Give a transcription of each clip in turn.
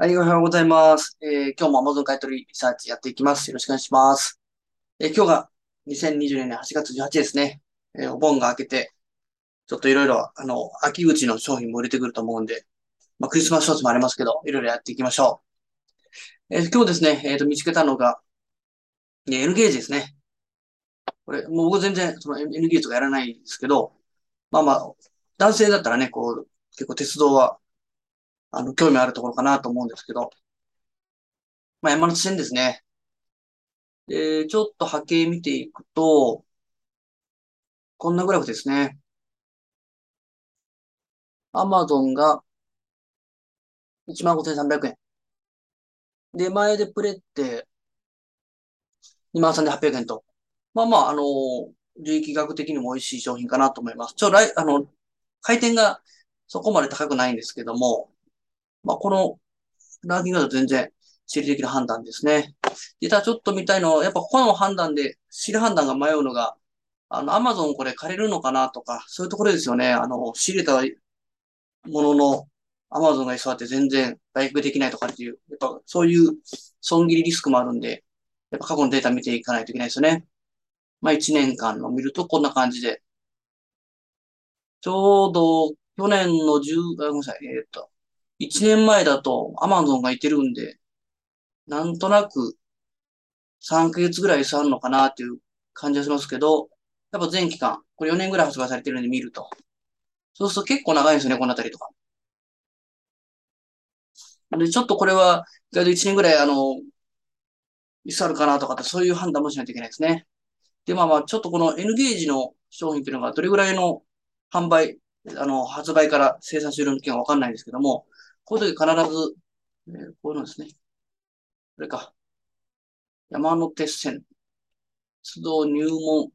はい、おはようございます。えー今日も Amazon 買い取りリサーチやっていきます。よろしくお願いします。えー今日が2020年8月18日ですね。えーお盆が明けて、ちょっといろいろ、あの、秋口の商品も売れてくると思うんで、まあ、クリスマスショーツもありますけど、いろいろやっていきましょう。えー今日ですね、えっと、見つけたのが、えー N ゲージですね。これ、もう僕全然、その N ゲージとかやらないですけど、まあまあ、男性だったらね、こう、結構鉄道は、あの、興味あるところかなと思うんですけど、まあ、山手線ですね。で、ちょっと波形見ていくと、こんなグラフですね。アマゾンが15,300円。で、前でプレって23,800円と。まあまあ、あの、利益額的にも美味しい商品かなと思います。ちょ、来、あの、回転がそこまで高くないんですけども、まあ、このランキングだと全然地理的な判断ですね。で、ただちょっと見たいのは、やっぱこの判断で、地理判断が迷うのが、あの、アマゾンこれ借りるのかなとか、そういうところですよね。あの、仕入れたものの、アマゾンが居座って全然売却できないとかっていう、やっぱそういう損切りリスクもあるんで、やっぱ過去のデータ見ていかないといけないですよね。まあ1年間の見るとこんな感じで。ちょうど去年の10、あごめんなさい、えーっと、1年前だとアマゾンがいてるんで、なんとなく3ヶ月ぐらい差あるのかなっていう感じがしますけど、やっぱ全期間、これ4年ぐらい発売されてるんで見ると。そうすると結構長いんですよね、このあたりとか。で、ちょっとこれは、意外と1年ぐらい、あの、いつあるかなとかって、そういう判断もしないといけないですね。で、まあまあ、ちょっとこの N ゲージの商品っていうのがどれぐらいの販売、あの、発売から生産終了の期間わかんないんですけども、こういう時必ず、えーこういうのですね。これか。山手線、出動入門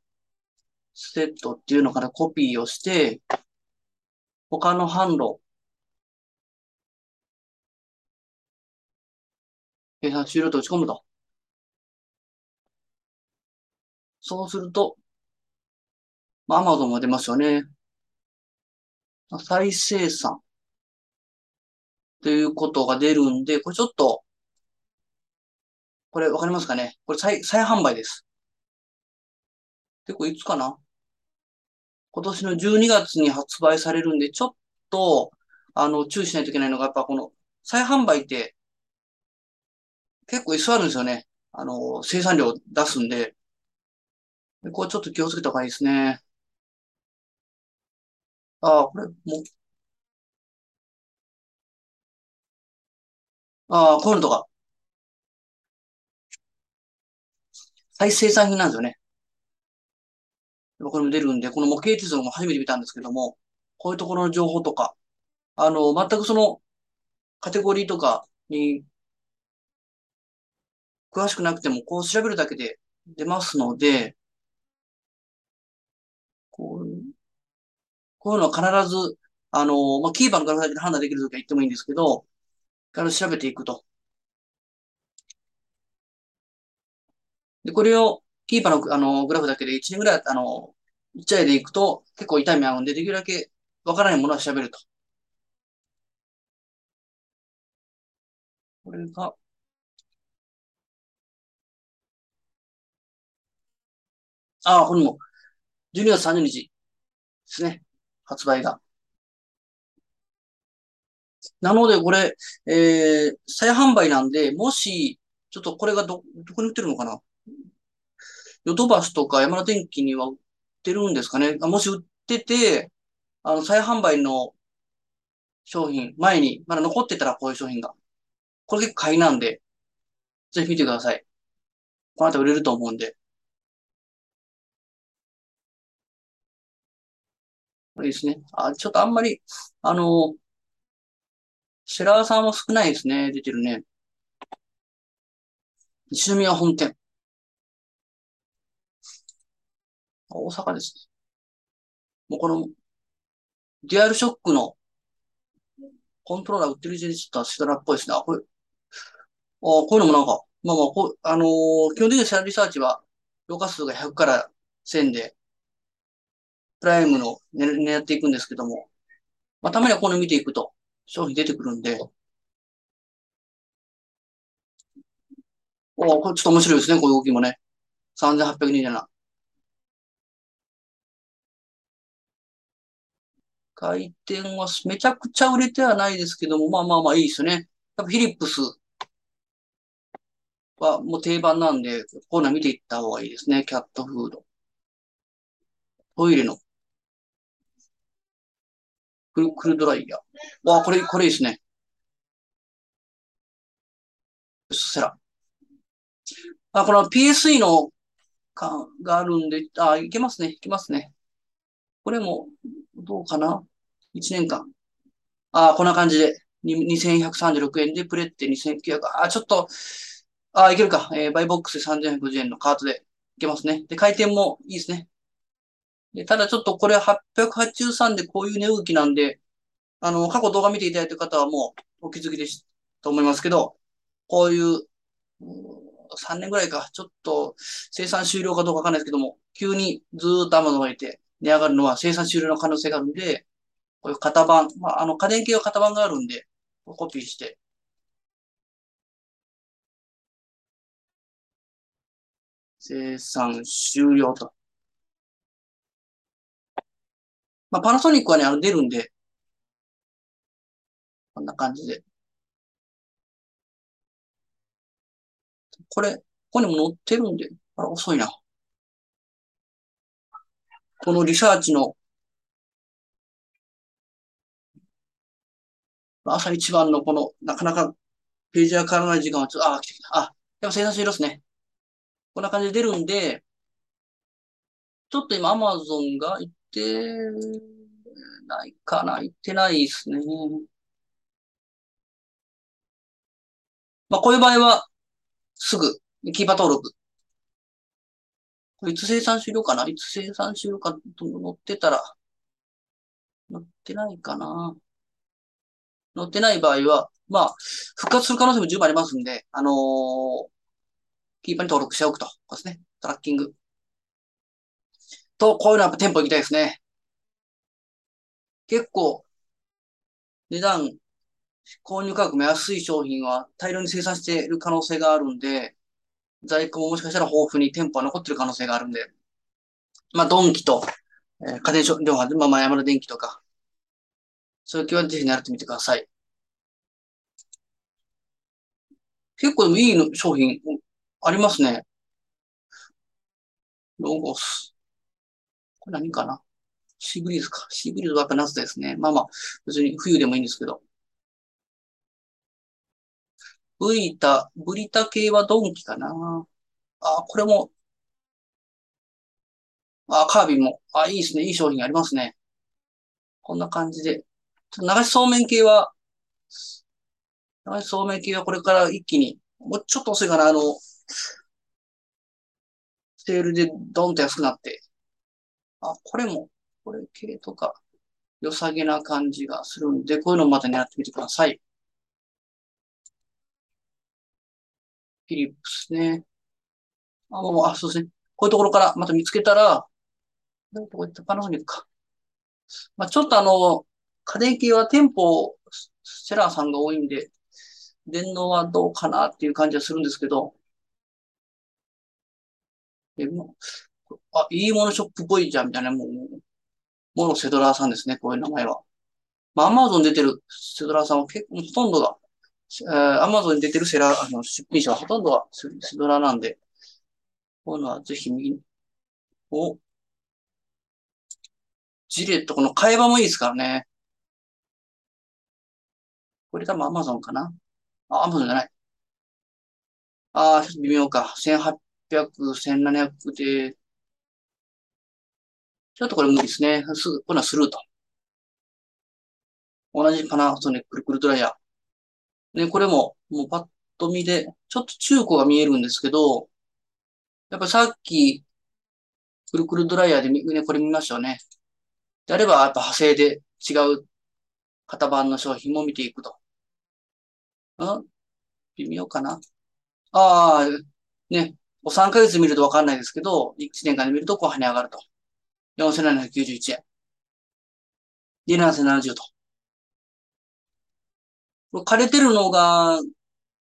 セットっていうのからコピーをして、他の販路、計算終了と打ち込むと。そうすると、アマゾンが出ますよね。再生産ということが出るんで、これちょっと、これわかりますかね？これ再、再販売です。で、これいつかな？今年の12月に発売されるんで、ちょっと、あの、注意しないといけないのが、やっぱこの、再販売って結構居座るんですよね。あの、生産量出すんで、でこれちょっと気をつけた方がいいですね。ああ、これ、もう、ああ、こういうのとか、再生産品なんですよね。これも出るんで、この模型地図も初めて見たんですけども、こういうところの情報とか、あの、全くそのカテゴリーとかに詳しくなくても、こう調べるだけで出ますので、こういう、こういうのは必ず、あの、まあ、キーパーのグラフだけで判断できるときは言ってもいいんですけど、から調べていくと。で、これをキーパーの、あの、グラフだけで1年ぐらい、あの、1台でいくと結構痛み合うんで、できるだけわからないものは調べると。これが、ああ、これも、12月30日ですね。発売が。なので、これ、えー、再販売なんで、もし、ちょっとこれがど、どこに売ってるのかな？ヨドバシとか山田電機には売ってるんですかね？あもし売ってて、あの、再販売の商品、前に、まだ残ってたらこういう商品が。これ結構買いなんで、ぜひ見てください。この後売れると思うんで。これですね。あ、ちょっとあんまり、あの、セラーさんは少ないですね。出てるね。西宮本店。大阪ですね。もうこの、デュアルショックのコントローラー売ってる時点でちょっとシドラっぽいですね。あ、これ、あ、こういうのもなんか、まあまあ、こう、あのー基本的にシェアリサーチは、評価数が100から1000で、プライムの狙っていくんですけども、まあ、たまにはこの見ていくと、商品出てくるんで、おこれちょっと面白いですね、こういう動きもね。3827。回転はめちゃくちゃ売れてはないですけども、まあまあまあいいですね。やっぱフィリップスはもう定番なんで、コーナー見ていった方がいいですね。キャットフード。トイレのクル、クルドライヤー。わあ、これ、これいいですね。セラ。あ、この PSE の感があるんで、あ、いけますね。いけますね。これも、どうかな ?1 年間。あ、こんな感じで。2136円で、プレって2900。あ、ちょっと、あ、いけるか。えー、バイボックス3150円のカートでいけますね。で、回転もいいですね。で、ただちょっとこれ883でこういう値動きなんで、あの、過去動画見ていただいている方はもうお気づきでしと思いますけど、こういう、3年ぐらいか、ちょっと生産終了かどうかわかんないですけども、急にずーっと雨のがいて値上がるのは生産終了の可能性があるんで、こういう型番、まあ、あの、家電系は型番があるんで、コピーして、生産終了と。まあ、パナソニックはね、あの、出るんで、こんな感じで。これ、ここにも載ってるんで、あら、遅いな。このリサーチの朝一番のこの、なかなかページが変わらない時間はちょっと、あ、来てきた。あ、やっぱ生産終了ですね。こんな感じで出るんで、ちょっと今 Amazon がてないかな行ってないですね。まあ、こういう場合は、すぐ、キーパー登録。こいつ生産終了かな？いつ生産終了かと載ってたら、載ってないかな載ってない場合は、まあ、復活する可能性も十分ありますんで、あのー、キーパーに登録しておくと。ですね。トラッキング。と、こういうのはやっぱ店舗行きたいですね。結構、値段、購入価格も安い商品は大量に生産している可能性があるんで、在庫ももしかしたら豊富に店舗は残ってる可能性があるんで、まあ、ドンキと、えー、家電量販、まあ、山田電機とか、そういう気はぜひ狙ってみてください。結構いいの商品ありますね。ロゴス。これ何かな？シーブリーズか。シーブリーズはやっぱ夏ですね。まあまあ、別に冬でもいいんですけど。ブリタ、ブリタ系はドンキかな。あ、これも、あ、カービィも、あ、いいですね。いい商品ありますね。こんな感じで。ちょっと流しそうめん系は、流しそうめん系はこれから一気に、もうちょっと遅いかな。あの、セールでドンと安くなって。あ、これも、これ系とか、良さげな感じがするんで、こういうのをまた狙ってみてください。フィリップスね。あ、もう、あ、そうですね。こういうところからまた見つけたら、どういうとこ行ったパナソニックか。まあ、ちょっとあの、家電系は店舗、セラーさんが多いんで、電脳はどうかなっていう感じはするんですけど、え、もあ、いいものショップっぽいじゃん、みたいな、もう、ものセドラーさんですね、こういう名前は。まあ、アマゾン出てるセドラーさんは結構、ほとんどが、えー、アマゾンに出てるセラー、あの、出品者はほとんどがセドラーなんで、こういうのはぜひ見、お、ジレット、この会話もいいですからね。これ多分アマゾンかな？あ、アマゾンじゃない。ああ、微妙か。1800、1700で、ちょっとこれ無理ですね。すぐ、こんなスルーと。同じパナソニックくるくるドライヤー。ね、これも、もうパッと見で、ちょっと中古が見えるんですけど、やっぱさっき、くるくるドライヤーでね、これ見ましたよね。であれば、やっぱ派生で違う型番の商品も見ていくと。ん微妙かなああ、ね。3ヶ月見るとわかんないですけど、1年間で見るとこう跳ね上がると。4791円。で、7 0 7 0と。枯れてるのが、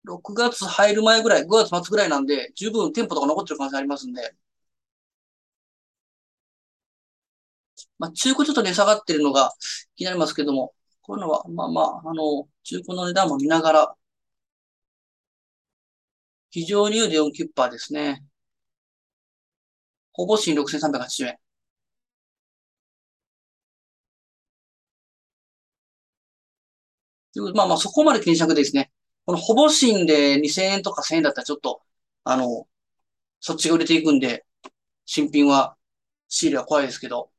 6月入る前ぐらい、5月末ぐらいなんで、十分店舗とか残ってる可能性ありますんで、まあ、中古ちょっと値下がってるのが気になりますけども、こういうのは、まあまあ、あの、中古の値段も見ながら、非常に有で4キュッパーですね。ほぼ新6380円。まあまあ、そこまで気にしなくてですね。このほぼ新で2000円とか1000円だったらちょっと、あの、そっちが売れていくんで、新品は、仕入れは怖いですけど、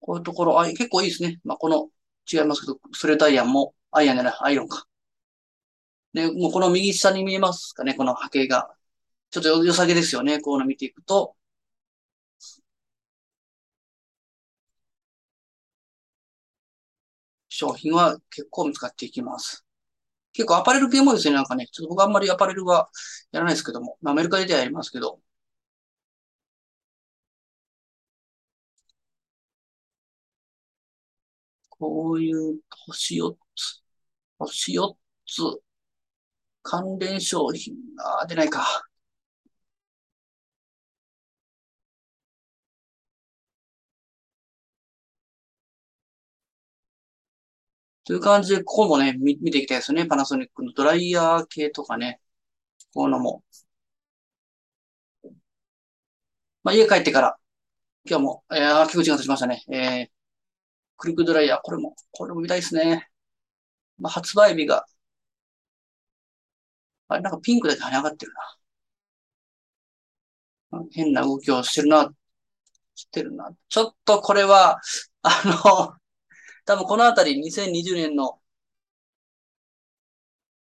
こういうところ、あ、結構いいですね。まあ、この、違いますけど、スレッドアイアンも、アイアンじゃない、アイロンか。で、もうこの右下に見えますかね、この波形が。ちょっと良さげですよね。こういうの見ていくと。商品は結構見つかっていきます。結構アパレル系もですね、なんかね、ちょっと僕あんまりアパレルはやらないですけども、まあ、アメリカでやりますけど、こういう星4つ、星4つ、関連商品、あ、出ないか。という感じで、ここもね、見ていきたいですね。パナソニックのドライヤー系とかね。こういうのも。まあ、家帰ってから、今日も、えー、結構時間経ちましたね。えー、クリックドライヤー、これも、これも見たいですね。まあ、発売日が、あれ、なんかピンクだけ跳ね上がってるな。変な動きをしてるな、してるな。ちょっとこれは、あの、多分このあたり2020年の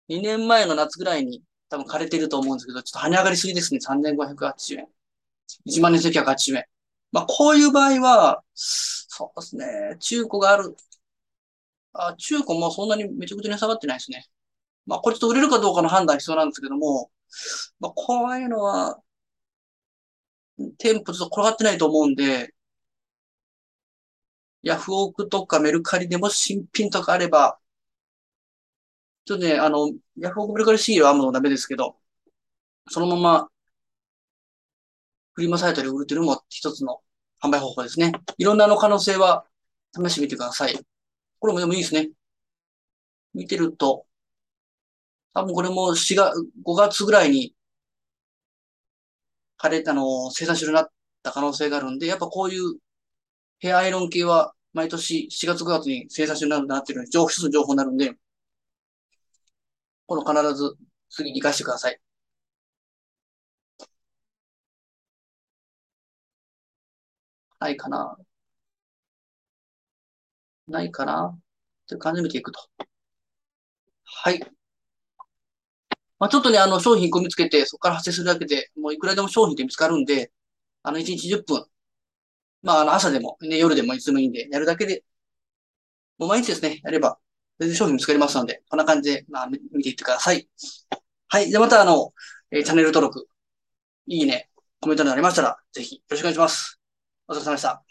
2年前の夏ぐらいに多分枯れてると思うんですけど、ちょっと跳ね上がりすぎですね。3580円。1万2980円。まあ、こういう場合は、そうですね。中古がある。あ、中古もそんなにめちゃくちゃ値下がってないですね。まあ、これちょっと売れるかどうかの判断必要なんですけども、まあ、こういうのは、店舗ちょっと転がってないと思うんで、ヤフオクとかメルカリでも新品とかあれば、ちょっとね、あの、ヤフオクメルカリシールはもうダメですけど、そのまま、フリマサイトで売るというのも一つの販売方法ですね。いろんなの可能性は試してみてください。これもでもいいですね。見てると、多分これも4月、5月ぐらいに、枯れたの生産終了になった可能性があるんで、やっぱこういうヘアアイロン系は毎年4月5月に生産終了になっているので、情報、一つの情報になるんで、この必ず次に活かしてください。ないかなないかなという感じで見ていくと。はい。まあ、ちょっとね、あの、商品1個見つけて、そこから発生するだけで、もういくらでも商品って見つかるんで、あの、1日10分。まあ、あの、朝でも、ね、夜でもいつでもいいんで、やるだけで、もう毎日ですね、やれば、全然商品見つかりますので、こんな感じで、まあ、見ていってください。はい。じゃあまた、あの、えー、チャンネル登録、いいね、コメントになりましたら、ぜひよろしくお願いします。お疲れ様でした。